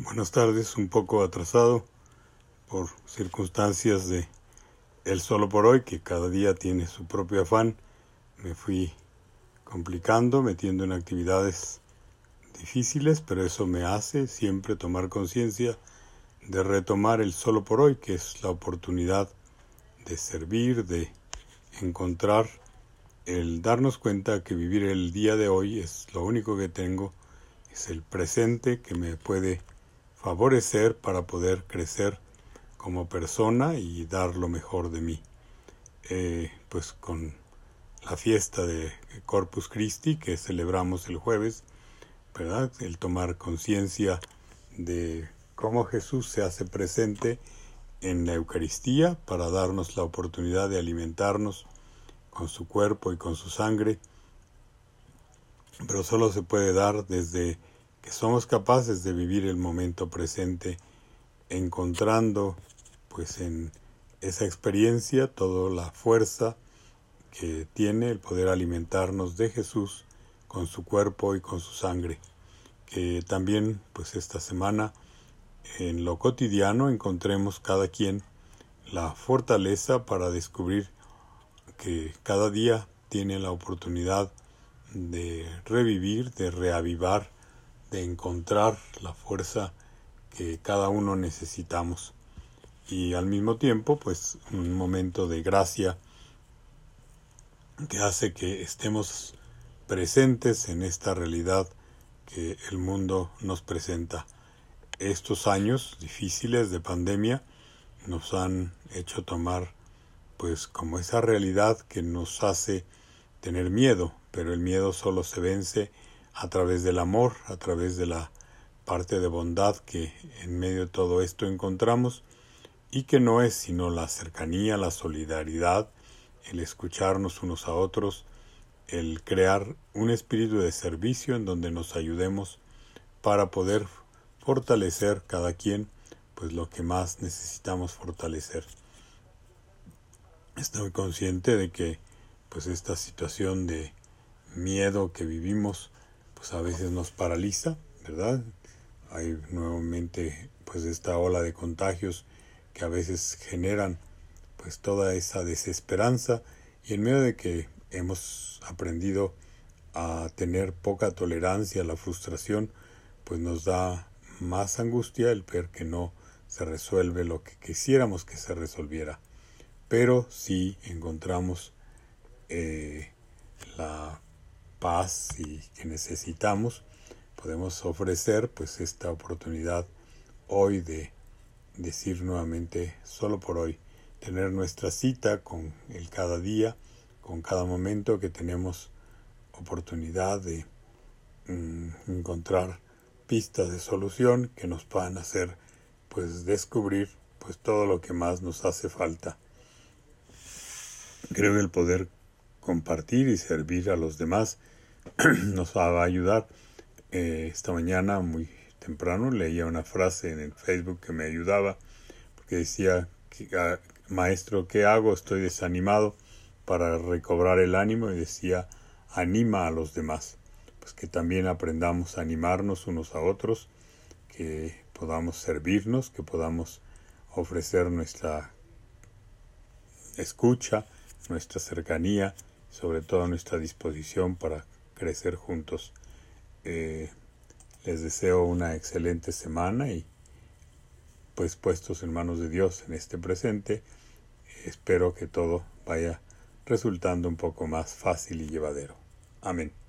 Buenas tardes, un poco atrasado por circunstancias de el solo por hoy, que cada día tiene su propio afán. Me fui complicando, metiendo en actividades difíciles, pero eso me hace siempre tomar conciencia de retomar el solo por hoy, que es la oportunidad de servir, de encontrar, el darnos cuenta que vivir el día de hoy es lo único que tengo, es el presente que me puede favorecer para poder crecer como persona y dar lo mejor de mí. Eh, pues con la fiesta de Corpus Christi que celebramos el jueves, ¿verdad? El tomar conciencia de cómo Jesús se hace presente en la Eucaristía para darnos la oportunidad de alimentarnos con su cuerpo y con su sangre, pero solo se puede dar desde que somos capaces de vivir el momento presente, encontrando pues en esa experiencia toda la fuerza que tiene el poder alimentarnos de Jesús con su cuerpo y con su sangre. Que también pues esta semana en lo cotidiano encontremos cada quien la fortaleza para descubrir que cada día tiene la oportunidad de revivir, de reavivar, de encontrar la fuerza que cada uno necesitamos y al mismo tiempo pues un momento de gracia que hace que estemos presentes en esta realidad que el mundo nos presenta. Estos años difíciles de pandemia nos han hecho tomar pues como esa realidad que nos hace tener miedo, pero el miedo solo se vence a través del amor, a través de la parte de bondad que en medio de todo esto encontramos y que no es sino la cercanía, la solidaridad, el escucharnos unos a otros, el crear un espíritu de servicio en donde nos ayudemos para poder fortalecer cada quien pues lo que más necesitamos fortalecer. Estoy consciente de que pues esta situación de miedo que vivimos pues a veces nos paraliza, ¿verdad? Hay nuevamente pues esta ola de contagios que a veces generan pues toda esa desesperanza y en medio de que hemos aprendido a tener poca tolerancia a la frustración, pues nos da más angustia el ver que no se resuelve lo que quisiéramos que se resolviera. Pero si encontramos eh, la paz y que necesitamos, podemos ofrecer pues esta oportunidad hoy de decir nuevamente solo por hoy, tener nuestra cita con el cada día, con cada momento que tenemos oportunidad de mm, encontrar pistas de solución que nos puedan hacer pues descubrir pues todo lo que más nos hace falta. Creo que el poder compartir y servir a los demás nos va a ayudar. Eh, esta mañana muy temprano leía una frase en el Facebook que me ayudaba, porque decía, ah, maestro, ¿qué hago? Estoy desanimado para recobrar el ánimo y decía, anima a los demás. Pues que también aprendamos a animarnos unos a otros, que podamos servirnos, que podamos ofrecer nuestra escucha, nuestra cercanía, sobre todo nuestra disposición para crecer juntos. Eh, les deseo una excelente semana y pues puestos en manos de Dios en este presente, espero que todo vaya resultando un poco más fácil y llevadero. Amén.